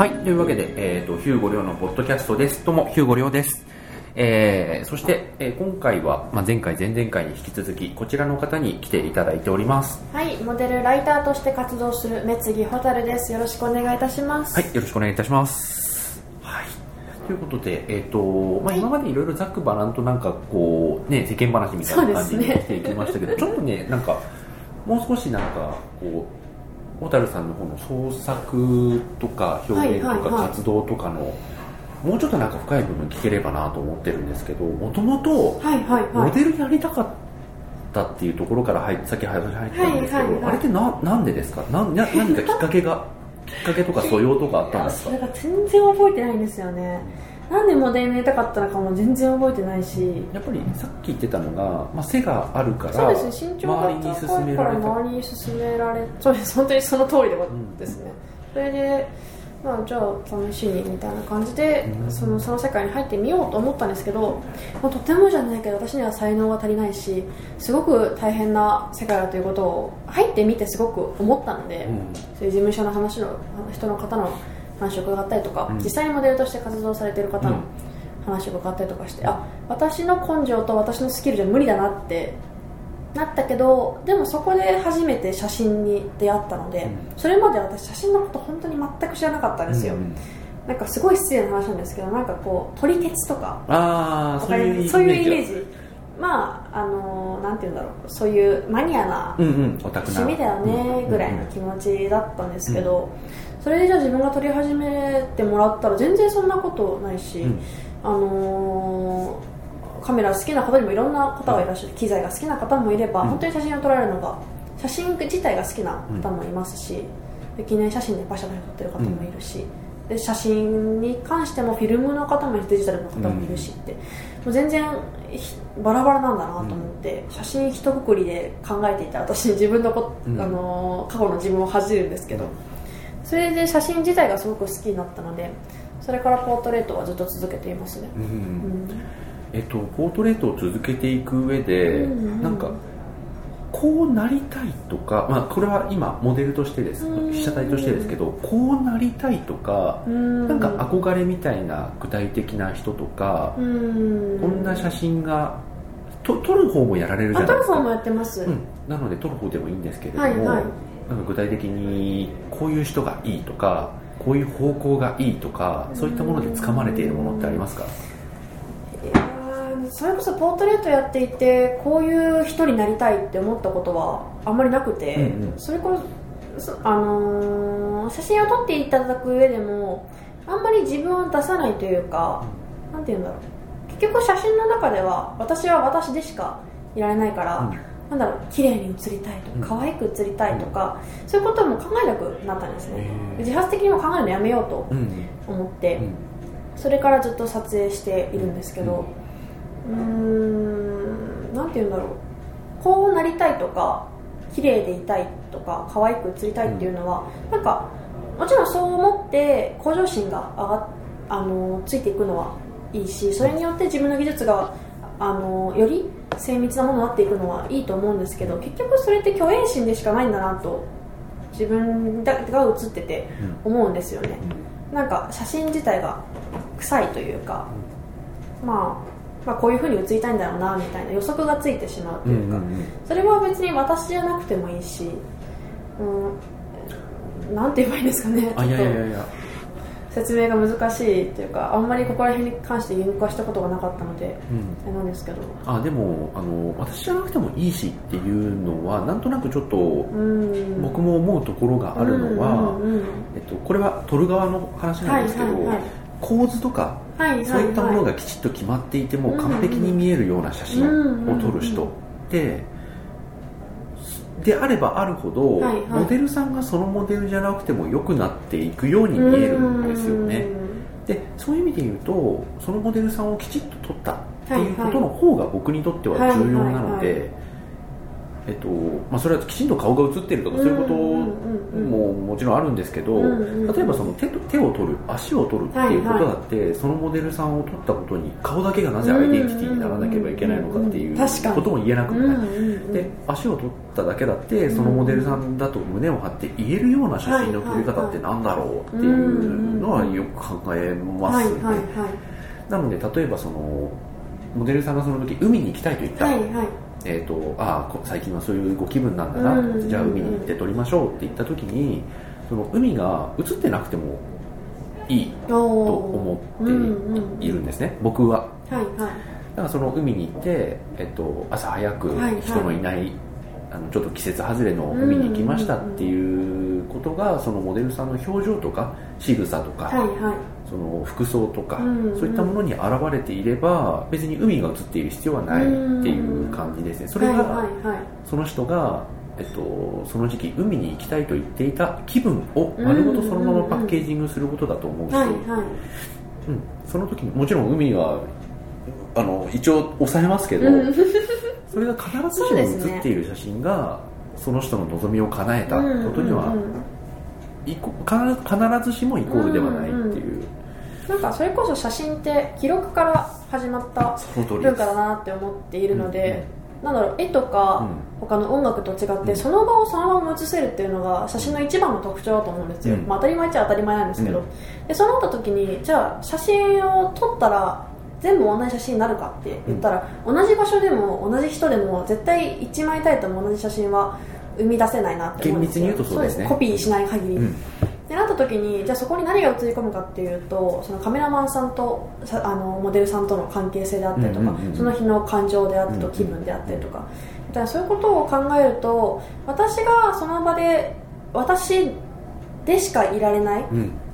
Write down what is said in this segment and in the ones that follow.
はい、というわけで、えっ、と、ヒューゴリョウのポッドキャストです。どうも、ヒューゴリョウです。えー、そして、えー今回は、まあ、前回、前々回に引き続き、こちらの方に来ていただいております。はい、モデルライターとして活動する目次ホタルです。よろしくお願いいたします。はい、よろしくお願いいたします。はい。ということで、えっ、と、まあ、今までいろいろざっくばらんとなんかこう、ね、世間話みたいな感じでしていきましたけど、ちょっとね、なんか、もう少しなんか、こう、小樽さんの方の創作とか表現とかはいはいはい活動とかの、もうちょっとなんか深い部分聞ければなと思ってるんですけど、もともと。モデルやりたかったっていうところから入っさっき話入ったんですけど、はいはいはいあれってななんでですか？なんな何かきっかけがきっかけとか素養とかあったんですか？それが全然覚えてないんですよね。なんでモデルになりたかったのかも全然覚えてないし。やっぱりさっき言ってたのが、まあ、背があるからそうですね、身長が周りに高いから勧められた周りに勧められそうです、本当にその通りでですね。それで、まあ、じゃあ試しにみたいな感じで、うんそのその世界に入ってみようと思ったんですけど、まあ、とてもじゃないけど私には才能が足りないしすごく大変な世界だということを入ってみてすごく思ったので、うんそういう事務所の話の人の方の話を伺ったりとか、うん。実際にモデルとして活動されている方のうん。話を伺ったりとかして、あ私の根性と私のスキルじゃ無理だなってなったけどでもそこで初めて写真に出会ったので、うん。それまで私写真のこと本当に全く知らなかったんですよ、うんなんかすごい失礼な話なんですけどなんかこう撮り鉄とかああそういうイメージそういうイメージ。まああのなんて言うんだろう。そういうマニアな趣味だよねぐらいの気持ちだったんですけど、それでじゃあ自分が撮り始めてもらったら全然そんなことないし、うん。あのーカメラ好きな方にもいろんな方がいらっしゃる機材が好きな方もいれば、うん。本当に写真を撮られるのが写真自体が好きな方もいますし、で記念写真でパシャパシャ撮ってる方もいるし、で写真に関してもフィルムの方もいるしデジタルの方もいるしって、もう全然ひバラバラなんだなと思って、写真一括りで考えていた私自分のこ、うん。あのー過去の自分を恥じるんですけど、それで写真自体がすごく好きになったのでそれからポートレートはずっと続けていますね、うん。うん。えっと、ポートレートを続けていく上で、うん。うんなんかこうなりたいとか、まあ、これは今モデルとしてですうん。被写体としてですけどこうなりたいとか、うん。なんか憧れみたいな具体的な人とか、うん。こんな写真がと撮る方もやられるじゃないですか。あトルフォーもやってます、うん、なので撮る方でもいいんですけれども、はいはいなんか具体的にこういう人がいいとかこういう方向がいいとかそういったもので掴まれているものってありますか？それこそポートレートやっていてこういう人になりたいって思ったことはあんまりなくて、うんうん。それこそ、あのー写真を撮っていただく上でもあんまり自分を出さないというか、なんて言うんだろう。結局写真の中では私は私でしかいられないから、うんなんだろう綺麗に写りたいとうん。か可愛く写りたいとか、そういうことも考えなくなったんですね。自発的にも考えるのやめようとうん。思って、うん。それからずっと撮影しているんですけどうーんなんて言うんだろう。こうなりたいとか綺麗でいたいとか可愛く写りたいっていうのは、なんかもちろんそう思って向上心が上がっあのついていくのはいいしそれによって自分の技術があのより精密なものになっていくのはいいと思うんですけど結局それって虚栄心でしかないんだなと自分がが写ってて思うんですよね、なんか写真自体が臭いというか、まあ、まあこういうふうに写りたいんだろうなみたいな予測がついてしまうとうんいうか、うんうんそれは別に私じゃなくてもいいし、うん、なんて言えばいいんですかねあいやいやいや説明が難しいというかあんまりここら辺に関して言語化したことがなかったのでうん。なんですけど。あでもあの私じゃなくてもいいしっていうのはなんとなくちょっとうん。僕も思うところがあるのは、うんえっと、これは撮る側の話なんですけど、構図とかはいそういったものがきちっと決まっていても完璧に見えるような写真を撮る人ってであればあるほど、はいはい。モデルさんがそのモデルじゃなくても良くなっていくように見えるんですよね。でそういう意味で言うとそのモデルさんをきちっと撮ったっていうことの方が僕にとっては重要なのでえっとまあ、それはきちんと顔が映ってるとかそういうことももちろんあるんですけど、例えばその手と手を取る足を取るっていうことだって、はいはい、そのモデルさんを取ったことに顔だけがなぜアイデンティティにならなければいけないのかっていうことも言えなくもない、で足を取っただけだってそのモデルさんだと胸を張って言えるような写真の撮り方ってなんだろうっていうのはよく考えます。ね、なので例えばそのモデルさんがその時海に行きたいと言った、はいはいえーと、ああ最近はそういうご気分なんだな、うん、じゃあ海に行って撮りましょうって言った時にその海が映ってなくてもいいと思っているんですね、うんうん、僕は、はいはい、だからその海に行って、えっと、朝早く人のいない、はいはい、あのちょっと季節外れの海に行きましたっていうことが、そのモデルさんの表情とか仕草とか、はいはいその服装とか、うんうん、そういったものに現れていれば別に海が映っている必要はないっていう感じですね。それが、その人が、えっと、その時期海に行きたいと言っていた気分を丸ごとそのままパッケージングすることだと思うし、うん、その時にもちろん海はあの一応抑えますけど、それが必ずしも写っている写真がその人の望みを叶えたことには、必ずしもイコールではないっていう。なんかそれこそ写真って記録から始まった文化だなって思っているので、なんだろう絵とか他の音楽と違って、その場をそのまま映せるっていうのが写真の一番の特徴だと思うんですよ、まあ、当たり前っちゃ当たり前なんですけど、でそうなった時にじゃあ写真を撮ったら全部同じ写真になるかって言ったら、同じ場所でも同じ人でも絶対1枚たりとも同じ写真は生み出せないなって思うんですよ。厳密に言うとそうですね。コピーしない限り、うんでなった時にじゃあそこに何が映り込むかっていうとそのカメラマンさんとあのモデルさんとの関係性であったりとか、その日の感情であったりとか、気分であったりとか。みたいなそういうことを考えると私がその場で私でしかいられない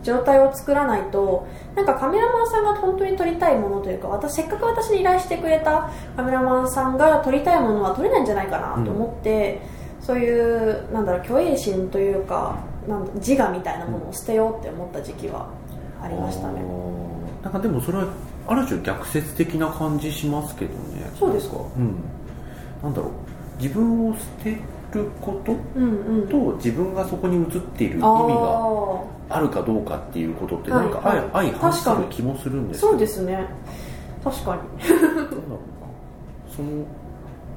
状態を作らないと、なんかカメラマンさんが本当に撮りたいものというか私せっかく私に依頼してくれたカメラマンさんが撮りたいものは撮れないんじゃないかなと思って、うん、そういうなんだろう虚栄心というかなん自我みたいなものを捨てようって思った時期はありましたね。なんかでもそれはある種逆説的な感じしますけどね。そうですか。うん。なんだろう。自分を捨てることと自分がそこに映っている意味があるかどうかっていうことってなんか相反する気もするんですそうですね。確かに。その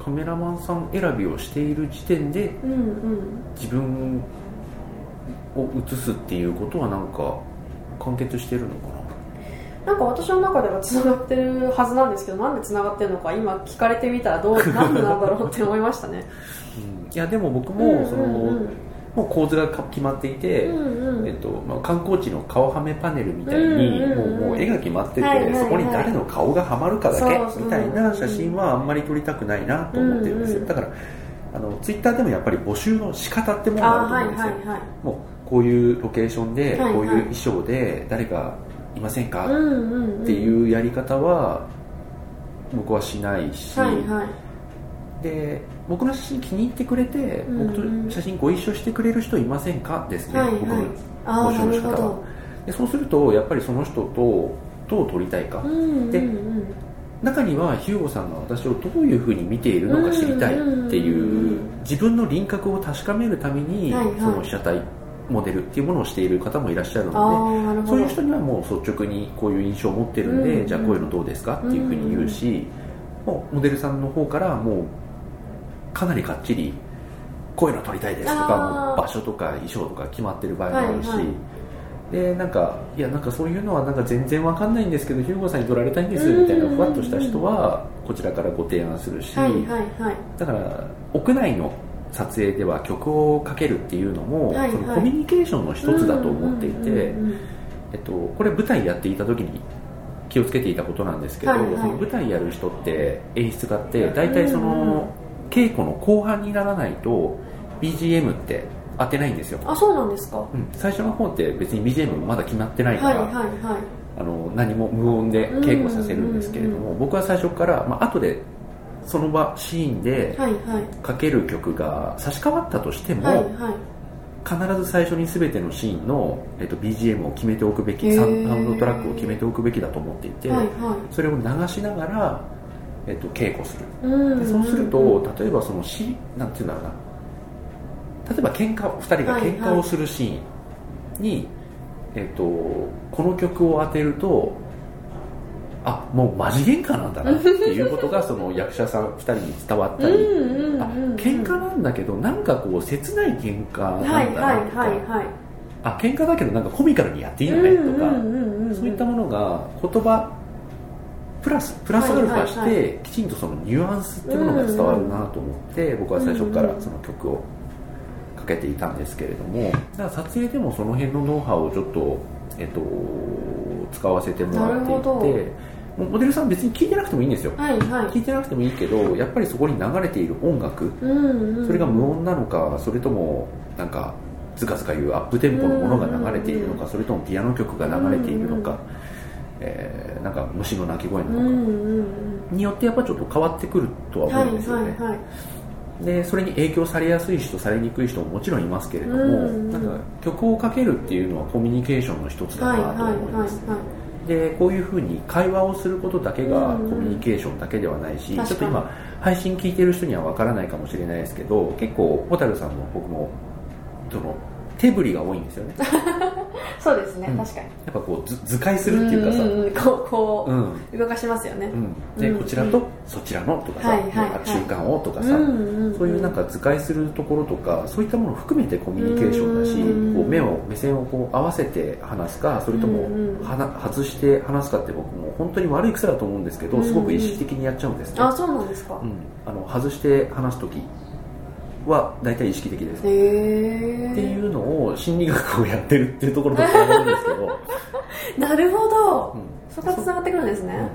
カメラマンさん選びをしている時点で、自分を移すっていうことはなんか完結してるのかな？なんか私の中ではつながってるはずなんですけどなんでつながってるのか今聞かれてみたらどう なんでなんだろうって思いましたね、うん、いやでも僕もその、うんうん。うんもう構図が決まっていて、うんうん、えっとまあ、観光地の顔はめパネルみたいに、もうもう絵が決まってて、はいはいはい、そこに誰の顔がはまるかだけみたいな写真はあんまり撮りたくないなと思ってるんですよ、うんうん、だからあのツイッターでもやっぱり募集の仕方ってものがあると思うんですよ、はいはいはい、もうこういうロケーションで、こういう衣装で誰かいませんか、っていうやり方は僕はしないし、はいはい、で僕の写真気に入ってくれて、僕と写真ご一緒してくれる人いませんか？ですね、はいはい、僕の募集の仕方は。でそうするとやっぱりその人とどう撮りたいか、で中にはヒューゴさんが私をどういうふうに見ているのか知りたいっていう自分の輪郭を確かめるために、その被写体モデルっていうものをしている方もいらっしゃるのでそういう人にはもう率直にこういう印象を持ってるんで、じゃあこういうのどうですかっていうふうに言うし、もうモデルさんの方からもうかなりかっちりこういうの撮りたいですとか場所とか衣装とか決まってる場合もあるし、はいはい、でなんかいやなんかそういうのはなんか全然わかんないんですけどヒューゴさんに撮られたいんですみたいなふわっとした人はこちらからご提案するし、はいはいはい、だから屋内の撮影では曲をかけるっていうのも、はいはい、そのコミュニケーションの一つだと思っていて、えっと、これ舞台やっていた時に気をつけていたことなんですけど、はいはい、その舞台やる人って演出家って大体その稽古の後半にならないと BGM って当てないんですよ。あそうなんですか、うん、最初の方って別に BGM まだ決まってないから、はいはいはい、あの何も無音で稽古させるんですけれども、僕は最初から、まあ後でその場シーンでかける曲が差し替わったとしても、はいはい、必ず最初に全てのシーンの、えっと、BGM を決めておくべきサウンドトラックを決めておくべきだと思っていて、はいはい、それを流しながら、えっと、稽古する、でそうすると例えばそのしなんていうんだろうな。例えば喧嘩2人が喧嘩をするシーンに、はいはい、えっと、この曲を当てるとあもうマジ喧嘩なんだなっていうことがその役者さん 2人に伝わったり。あ喧嘩なんだけどなんかこう切ない喧嘩なんだなとか、はいはいはい、あ喧嘩だけどなんかコミカルにやっていいよねとか。そういったものが言葉プラスプラスアルファしてきちんとそのニュアンスっていうものが伝わるなと思って僕は最初からその曲をかけていたんですけれども。だから撮影でもその辺のノウハウをちょっと、えっと、使わせてもらっていてモデルさん別に聴いてなくてもいいんですよ、はいはい、聞いてなくてもいいけどやっぱりそこに流れている音楽、うんうん、それが無音なのかそれともなんかずかずかいうアップテンポのものが流れているのか、それともピアノ曲が流れているのか、えー、なんか虫の鳴き声なのか、によってやっぱちょっと変わってくるとは思うんですよね、はいはいはいでそれに影響されやすい人されにくい人ももちろんいますけれども、なんか曲をかけるっていうのはコミュニケーションの一つだなと思います、でこういうふうに会話をすることだけがコミュニケーションだけではないし、ちょっと今配信聞いてる人にはわからないかもしれないですけど結構蛍さんも僕もその手振りが多いんですよね そうですね、うん、確かに。やっぱこう図図解するっていうかさ、うんうん、こうこう、うん、動かしますよね、でこちらとそちらのとかさ、はいはい、中間をとかさ、そういうなんか図解するところとかそういったものを含めてコミュニケーションだし、こう目を目線をこう合わせて話すかそれともはな外して話すかって僕も本当に悪い癖だと思うんですけどすごく意識的にやっちゃうんですね、あそうなんですか、うん、あの外して話す時は大体意識的です。っていうのを心理学をやってるっていうところとつながるんですけど。なるほど、うん、そこがつながってくるんですね、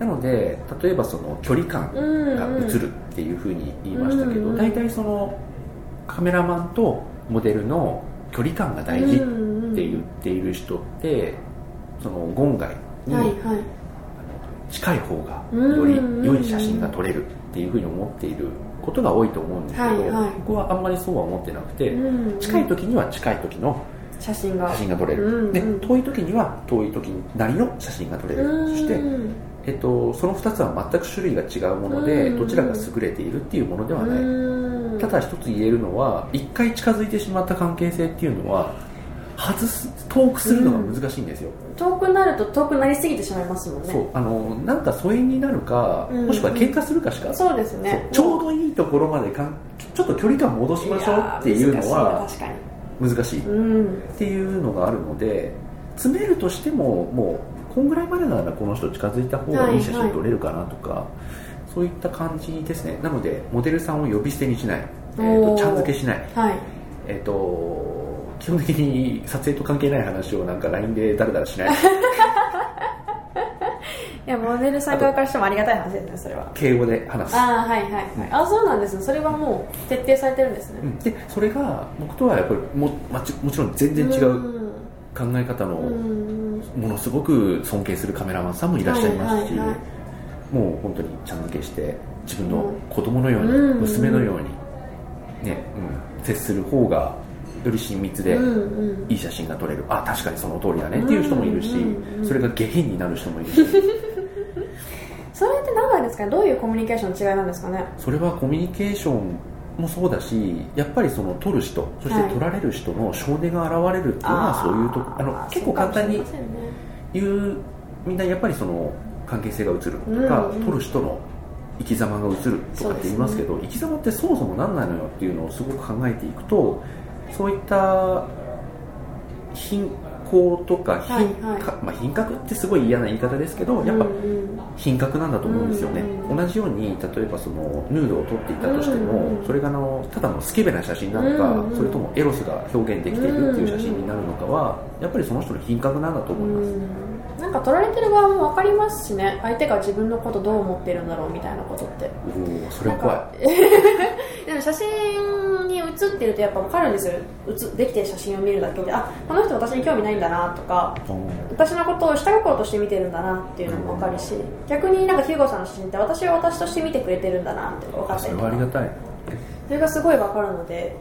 うん、なので例えばその距離感が映るっていうふうに言いましたけど、うんうん、大体そのカメラマンとモデルの距離感が大事って言っている人ってその言外に、はいはい、近い方がより良い写真が撮れるっていうふうに思っていることが多いと思うんですけど、はいはい、僕はあんまりそうは思ってなくて、うんうん、近い時には近い時の写真が。写真が撮れる、うんうん、で遠い時には遠い時なりの写真が撮れる、うん、そして、えっと、その2つは全く種類が違うもので、うん、どちらが優れているっていうものではない、うん、ただ一つ言えるのは一回近づいてしまった関係性っていうのは外す遠くするのが難しいんですよ、うん、遠くなると遠くなりすぎてしまいますもんね。そうあのなんか疎遠になるか、うん、もしくは喧嘩するかしか。そうですね。ちょうどいいところまでかんちょっと距離感戻しましょうっていうのは難しいっていうのがあるので詰めるとしてももうこんぐらいまでならこの人近づいた方がいい。写真撮れるかなとか、はいはい、そういった感じですね。なのでモデルさんを呼び捨てにしない、えーと、ちゃん付けしない、はい、えっ、ー、と基本的に撮影と関係ない話をなんか LINE でだらだらしない。いやモデルさん側からしてもありがたい話ですねそれは。敬語で話す。ああはいはい、はい、あそうなんですね。それはもう徹底されてるんですね、うん、でそれが僕とはやっぱりもももちろん全然違う考え方のものすごく尊敬するカメラマンさんもいらっしゃいますし、はいはいはい、もう本当にちゃん付けして自分の子供のように、娘のようにね、うん、接する方がより親密でいい写真が撮れる、あ確かにその通りだね。っていう人もいるし、それが下品になる人もいるし。それって何なんですか？ねどういうコミュニケーションの違いなんですかね？それはコミュニケーションもそうだしやっぱりその撮る人そして撮られる人の少年が現れるっていうのはそういうとあの結構簡単に言うみんなやっぱりその関係性が映るとか、撮る人の生き様が映るとかって言いますけど、ね、生き様ってそもそも何なのよっていうのをすごく考えていくとそういった貧困とか品,、はいはい、まあ、品格ってすごい嫌な言い方ですけどやっぱ品格なんだと思うんですよね、うんうん、同じように例えばそのヌードを撮っていたとしても、うんうん、それがのただのスケベな写真なのか、うんうん、それともエロスが表現できているっていう写真になるのかはやっぱりその人の品格なんだと思います、うん、なんか撮られてる側も分かりますしね。相手が自分のことどう思ってるんだろうみたいなことって。おおそれは怖い。でも写真に写ってるとやっぱ分かるんですよ。できてる写真を見るだけで。あこの人私に興味ないんだなとか。私のことを下心として見てるんだなっていうのも分かるし。逆になんかヒューゴさんの写真って私を私として見てくれてるんだなって分かったりとかそれありがたい。それがすごい分かるので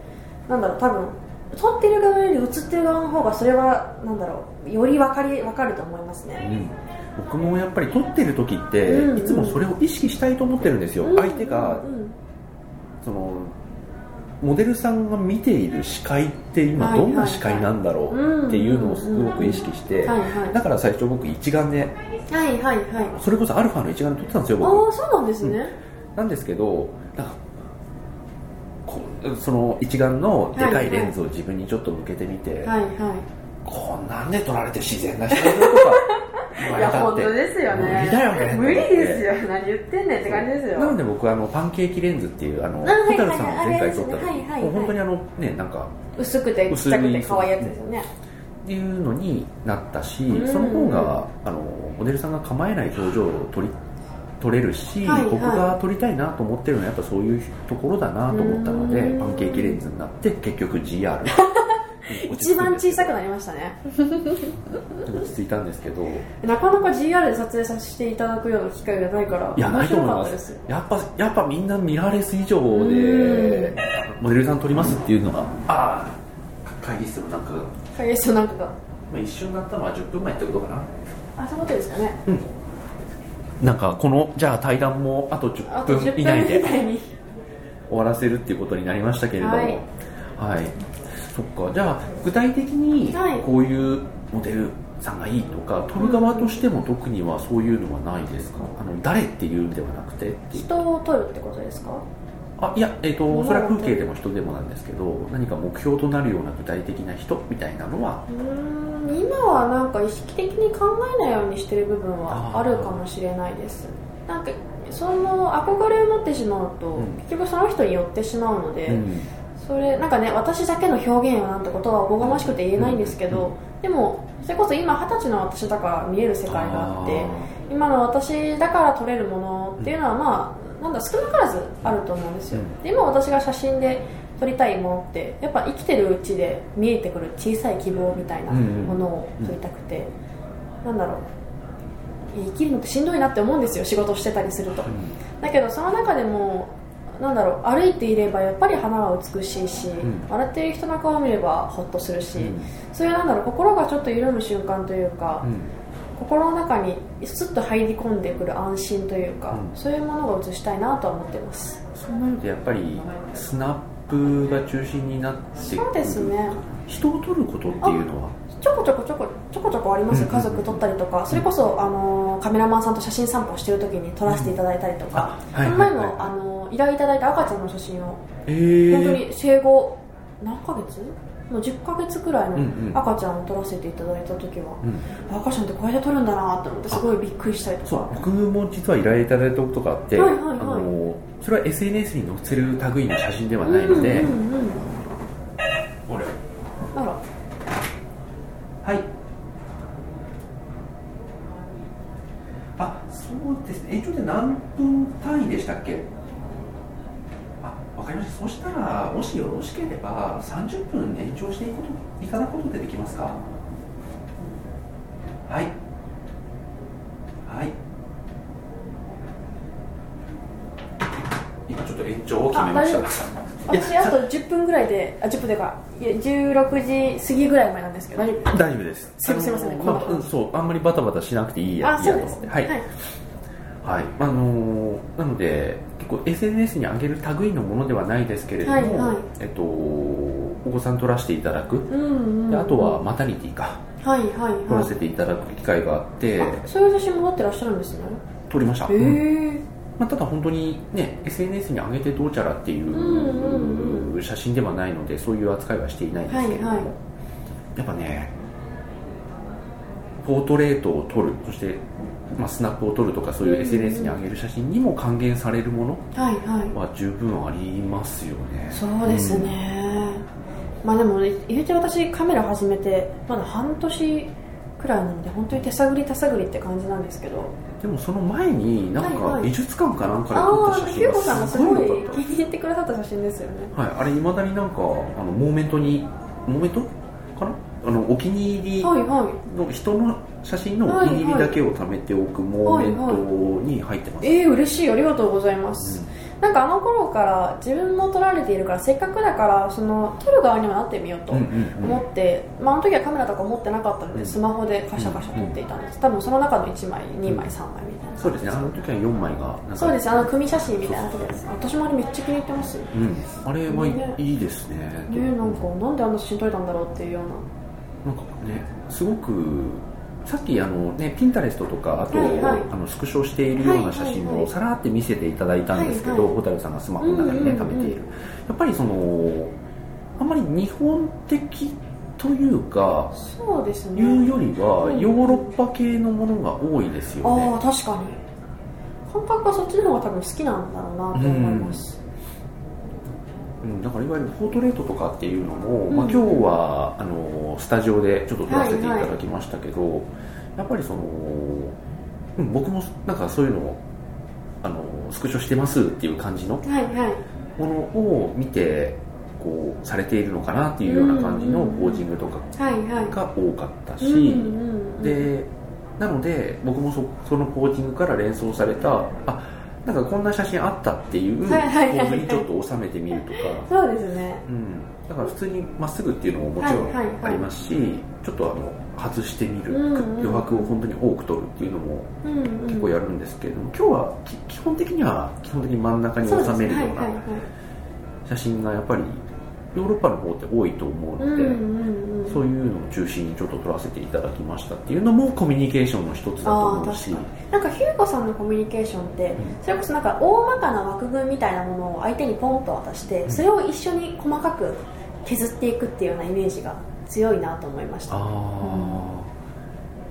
なんだろう多分撮ってる側より写ってる側の方がそれはなんだろうより分かり分かると思いますね、うん。僕もやっぱり撮ってる時って、いつもそれを意識したいと思ってるんですよ、相手がうんうん。そのモデルさんが見ている視界って今はいどんな視界なんだろうっていうのをすごく意識してだから最初僕一眼ではいはいはい。それこそアルファの一眼で撮ってたんですよ僕。ああそうなんですね、なんですけどその一眼のでかいレンズを自分にちょっと向けてみて、はいはい。こんなんで撮られて自然な人だよとか言わいやれたって。本当ですよね。無理だよね。無理ですよ。何言ってんねんって感じですよ。なので僕はあのパンケーキレンズっていうあのホタルさんが前回撮った時。はいはいはい。もう本当にあのねなんか薄くてちっちゃくて可愛いやつですよね。っていうのになったし、うん。その方があのモデルさんが構えない表情を撮り撮れるし、はいはい。僕が撮りたいなと思ってるのはやっぱそういうところだなと思ったのでうん。パンケーキレンズになって結局 GR 一番小さくなりましたね。落ち着いたんですけど。なかなか GR で撮影させていただくような機会がないからいやないと思います。す。やっぱやっぱみんなミラーレス以上うでモデルさん撮りますっていうのがああ会議室のなんか、会議室なんかが。まあ、一瞬なったのは10分前ってことかな。あそういうことですかね。なんかこのじゃあ対談もあと10あと10分以内で終わらせるっていうことになりましたけれども。ははいい、そっか。じゃあ具体的にはい。こういうモデルさんがいいとか撮る側としても特にはそういうのはないですか？あの誰っていうんではなくて人を撮るってことですか？あいや、えー、物をとそれは風景でも人でもなんですけど何か目標となるような具体的な人みたいなのは。うーん今はなんか意識的に考えないようにしてる部分はあるかもしれないです。なんかその憧れを持ってしまうと、うん。結局その人に寄ってしまうので、うんそれなんかね私だけの表現をなんてことはおこがましくて言えないんですけど、でもそれこそ今二十歳の私だから見える世界があって今の私だから撮れるものっていうのはまあなんだ少なからずあると思うんですよ、うん。で今私が写真で撮りたいものってやっぱ生きてるうちで見えてくる小さい希望みたいなものを撮りたくて、なんだろう。生きるのってしんどいなって思うんですよ仕事してたりすると、だけどその中でもなんだろう歩いていればやっぱり花は美しいし、ん。笑っている人の顔を見ればホッとするし、うん。そういうなんだろう心がちょっと緩む瞬間というか、うん。心の中にスッと入り込んでくる安心というか、うん。そういうものを映したいなとは思ってます。そうなるとやっぱりスナップが中心になってそうですね。人を撮ることっていうのは？ちょこちょこちょこちょこちょこあります。うん家族撮ったりとかそれこそ、あのカメラマンさんと写真散歩してる時に撮らせていただいたりとか、あはいこの前も、はいはいあの依頼いただいた赤ちゃんの写真を。えー。本当に生後何ヶ月？もう10ヶ月くらいのうんうん。赤ちゃんを撮らせていただいた時は、うん。赤ちゃんってこうやって撮るんだなと思ってすごいびっくりしたりとか。そう僕も実は依頼いただいたことがあって、はいはいはい。あのそれは SNS に載せる類の写真ではないので、うんうんうん、あら。はいあそうですね延長って何分単位でしたっけ？あわかりました。そしたらもしよろしければ30分延長していくこといただくことでできますか？はい。はい。今ちょっと延長を決めました。私あと10分ぐらいであ10分でかいや16時過ぎぐらい前なんですけど。大丈夫大丈夫です。すいませんすいまあそう。あんまりバタバタしなくていいやあいいそうですね。やと思って。はい、はいあのーなので結構 SNS に上げる類のものではないですけれども、はいはい。えっと、お子さん撮らせていただく、うんうん。うん、であとはマタニティか。はいはい撮らせはいていただく機会があって、あそういう写真も撮ってらっしゃるんですね。撮りました、へえうん。まあ、ただ本当にね SNS に上げてどうちゃらっていう写真ではないのでそういう扱いはしていないんですけれども、はいはい。やっぱねポートレートを撮る。そして、まあ、スナップを撮るとかそういう SNS に上げる写真にも還元されるものはいはい。は十分ありますよね。そうですね、まあでも言うて私カメラ始めてまだ半年くらいなので本当に手探り手探りって感じなんですけど。うんでもその前になんかはいはい。美術館かなんかであ撮ったあヒュー写真がゴさんがすごい気に入ってくださった写真ですよね。はい、あれいまだになんかあのモーメントにモーメントお気に入りはいはい。の人の写真のお気に入りだけを貯めておくモーメントに入ってます、ええ嬉しい。ありがとうございます、なんかあの頃から自分も撮られているからせっかくだからその撮る側にもなってみようと思って、まあ、あの時はカメラとか持ってなかったので、スマホでカシャカシャ撮っていたんです、多分その中の1枚2枚3枚みたいな。そうですね。あの時は4枚がそうです。あの組写真みたいなやつです。私もあれめっちゃ気に入ってますうん。あれはいい,、いいですね。ねなんかなんであんな写真撮れたんだろうっていうようななんかねすごくさっきあの、ね、ピンタレストとかあと、はいはい、あのスクショしているような写真をさらって見せていただいたんですけど、蛍、はい、さんがスマホの中にね、貯めている。やっぱりそのあんまり日本的というかそうですね。いうよりはヨーロッパ系のものが多いですよね、ああ確かに感覚はそっちの方が多分好きなんだろうなと思い。ます、うん、だからいわゆるポートレートとかっていうのも、うん、まあ、今日はあのスタジオでちょっと撮らせていただきましたけど、はいはい、やっぱりその、うん、僕もなんかそういうのをあのスクショしてますっていう感じのものを見てこうされているのかなっていうような感じのポージングとかが多かったし、でなので僕もそそのポージングから連想されたあなんかこんな写真あったっていう構図にちょっと収めてみるとか。そうですね、うん、だから普通にまっすぐっていうのももちろんありますし、ちょっとあの外してみる、うんうん、余白を本当に多く取るっていうのも結構やるんですけれども、今日は基本的には基本的に真ん中に収めるような写真がやっぱりヨーロッパの方って多いと思うので、そういうのを中心にちょっと撮らせていただきましたっていうのもコミュニケーションの一つだと思うし。なんかヒューゴさんのコミュニケーションって、それこそなんか大まかな枠組みみたいなものを相手にポンと渡して、それを一緒に細かく削っていくっていうようなイメージが強いなと思いました、ああ、うん、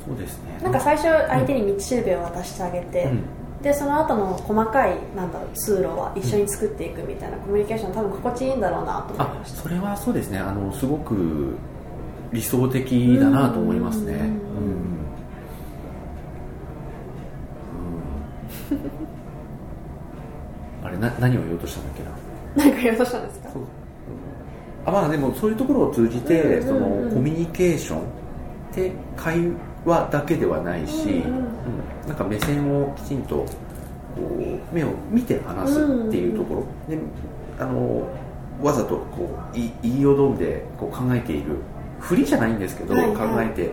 そうですね。なんか最初相手に道しるべを渡してあげて、うんでその後の細かいなんだろう通路は一緒に作っていくみたいなコミュニケーション多分心地いいんだろうなと思いました。それはそうですね。あのすごく理想的だなと思いますね。あれな何を言おうとしたんだっけな？何か言おうとしたんですか？あまあでもそういうところを通じて、そのコミュニケーションって会話だけではないし、うん、なんか目線をきちんとこう目を見て話すっていうところ、であのわざとこう言いよどんでこう考えているふりじゃないんですけど、はいはい、考えて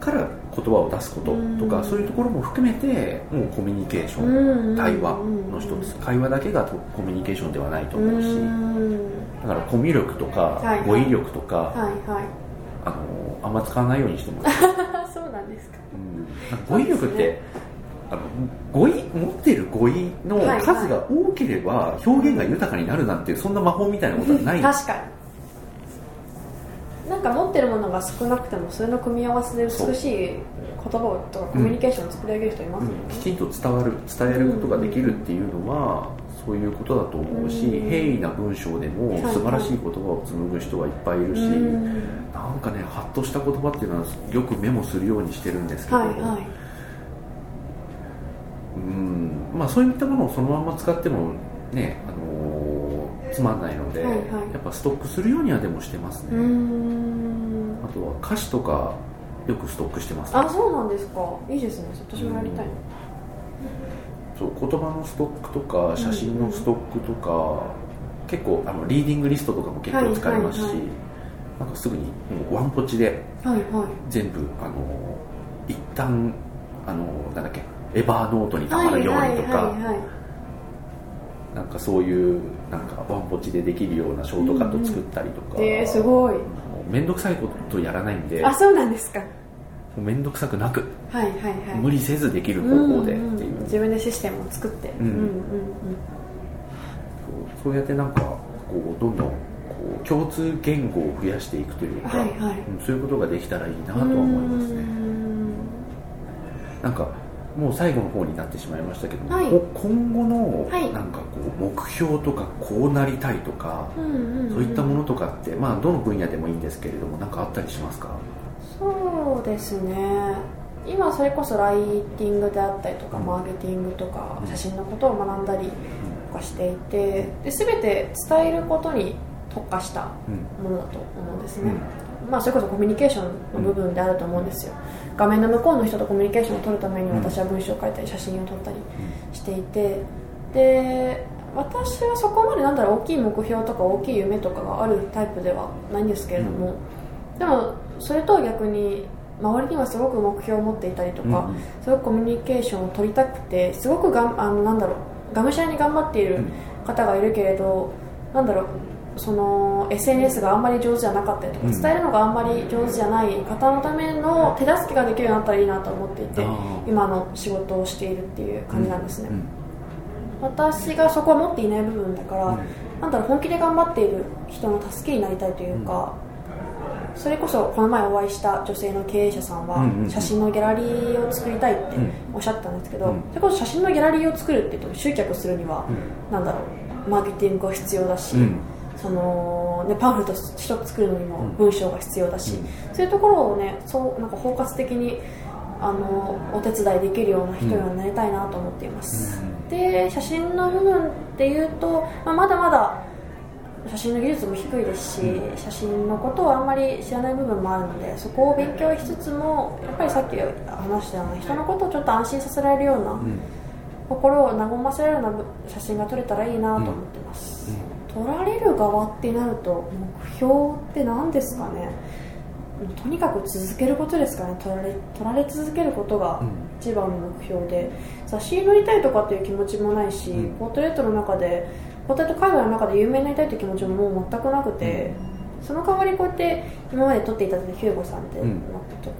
から言葉を出すこととか、そういうところも含めてもうコミュニケーション、対話の一つ。会話だけがコミュニケーションではないと思うし、だからコミュ力とか、語彙力とか、はいはい、あのあんま使わないようにしてます。そうなんですか、うん、語彙力って、ね、あの語彙持ってる語彙の数が多ければ表現が豊かになるなんてそんな魔法みたいなことはない。確かに。なんか持ってるものが少なくてもそれの組み合わせで美しい言葉とかコミュニケーションを作り上げる人いますよね、うん、きちんと伝わる伝えることができるっていうのは、そういうことだと思うし、平易な文章でも素晴らしい言葉を紡ぐ人はいっぱいいるし、なんかねハッとした言葉っていうのはよくメモするようにしてるんですけど、はいはい、うん。まあそういったものをそのまま使ってもね、あのー、つまんないので、はいはい、やっぱストックするようにはでもしてますね。あとは歌詞とかよくストックしてます、ね、あそうなんですか。いいですね。私もやりたい、うんそう言葉のストックとか写真のストックとか、うんうん、結構あのリーディングリストとかも結構使いますし、はいはいはい、なんかすぐにもうワンポチで全部、はい。はい、あの一旦あのなんだっけエバーノートにたまるようにとか、はいはいなんかそういうなんかワンポチでできるようなショートカット作ったりとか、うんうん、えー、すごい。面倒くさいことやらないんであそうなんですか。面倒くさくなく、はいはいはい、無理せずできる方法でっていう、うんうん、自分でシステムを作って、うん。うんうんうん、そうやってなんかこうどんどんこう共通言語を増やしていくというか、はいはい、そういうことができたらいいなとは思いますね。なんかもう最後の方になってしまいましたけど、はい、今後のなんかこう目標とかこうなりたいとか、そういったものとかって、まあ、どの分野でもいいんですけれども何かあったりしますか？そうですね今それこそライティングであったりとか、マーケティングとか写真のことを学んだりとかしていてで全て伝えることに特化したものだと思うんですね、まあ、それこそコミュニケーションの部分であると思うんですよ。画面の向こうの人とコミュニケーションを取るために私は文章を書いたり写真を撮ったりしていてで私はそこまでなんだろう大きい目標とか大きい夢とかがあるタイプではないんですけれども、うん、でもそれとは逆に周りにはすごく目標を持っていたりとか、うん、すごくコミュニケーションを取りたくてすごくがんあのなんだろうがむしゃらに頑張っている方がいるけれど、うん、なんだろうその SNS があんまり上手じゃなかったりとか、うん、伝えるのがあんまり上手じゃない方のための手助けができるようになったらいいなと思っていて今の仕事をしているっていう感じなんですね、うん、私がそこを持っていない部分だから、うん、なんだろう本気で頑張っている人の助けになりたいというか、それこそこの前お会いした女性の経営者さんは写真のギャラリーを作りたいっておっしゃったんですけど、それこそ写真のギャラリーを作るっていうと集客するには、なんだろうマーケティングが必要だし、そのね、パンフレット一つ作るのにも文章が必要だし、うん、そういうところをねそうなんか包括的にあのお手伝いできるような人になりたいなと思っています、うん、で写真の部分っていうと、まあ、まだまだ写真の技術も低いですし、うん、写真のことをあんまり知らない部分もあるのでそこを勉強しつつもやっぱりさっき話したような人のことをちょっと安心させられるような、心を和ませられるような写真が撮れたらいいなと思ってます、取られる側ってなると目標って何ですかね？とにかく続けることですかね？取られ取られ続けることが一番の目標で、うん、雑誌に載りたいとかっていう気持ちもないし、うん、ポートレートの中でポート海外の中で有名になりたいという気持ちももう全くなくて、うん、その代わりこうやって今まで撮っていただいたヒューゴさんって、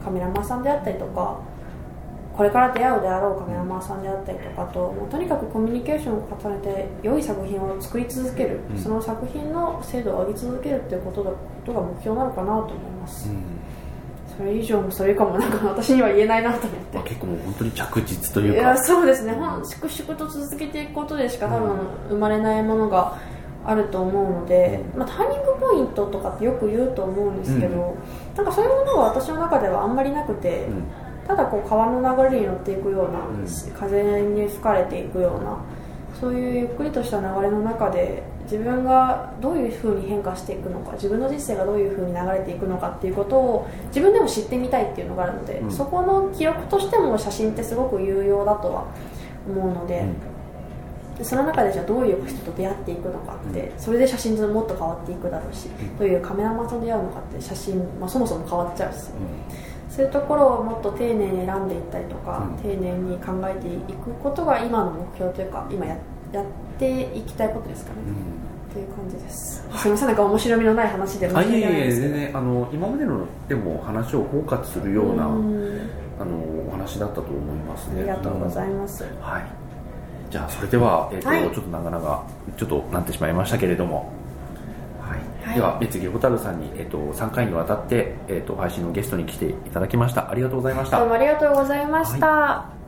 カメラマンさんであったりとかこれから出会うであろうカメラマンさんであったりとかともうとにかくコミュニケーションを重ねて良い作品を作り続ける、うん、その作品の精度を上げ続けるっていうことがことが目標なのかなと思います、うん、それ以上もそれ以下もなんか私には言えないなと思って、まあ、結構もう本当に着実というか。いやそうですね、うん、粛々と続けていくことでしか多分生まれないものがあると思うので、まあ、ターニングポイントとかってよく言うと思うんですけど、なんかそういうものが私の中ではあんまりなくて、ただこう川の流れに乗っていくような、うん、風に吹かれていくようなそういうゆっくりとした流れの中で自分がどういうふうに変化していくのか自分の人生がどういうふうに流れていくのかっていうことを自分でも知ってみたいっていうのがあるので、うん、そこの記録としても写真ってすごく有用だとは思うので。でその中でじゃあどういう人と出会っていくのかって、それで写真ともっと変わっていくだろうし、どういうカメラマンと出会うのかって写真、まあ、そもそも変わっちゃうし、そういうところをもっと丁寧に選んでいったりとか、うん、丁寧に考えていくことが今の目標というか今ややっていきたいことですかね、うん、っていう感じです、すみませんなんか面白みのない話で申し訳ないです全然あの今までのでも話を包括するような、うん、あのお話だったと思いますね。ありがとうございます、はい。じゃあそれでは、えーと、はい、ちょっと長々ちょっとなってしまいましたけれども。はい、では別次蛍さんに、えっと、3回にわたって、えっと、配信のゲストに来ていただきました。ありがとうございました。どうもありがとうございました、はい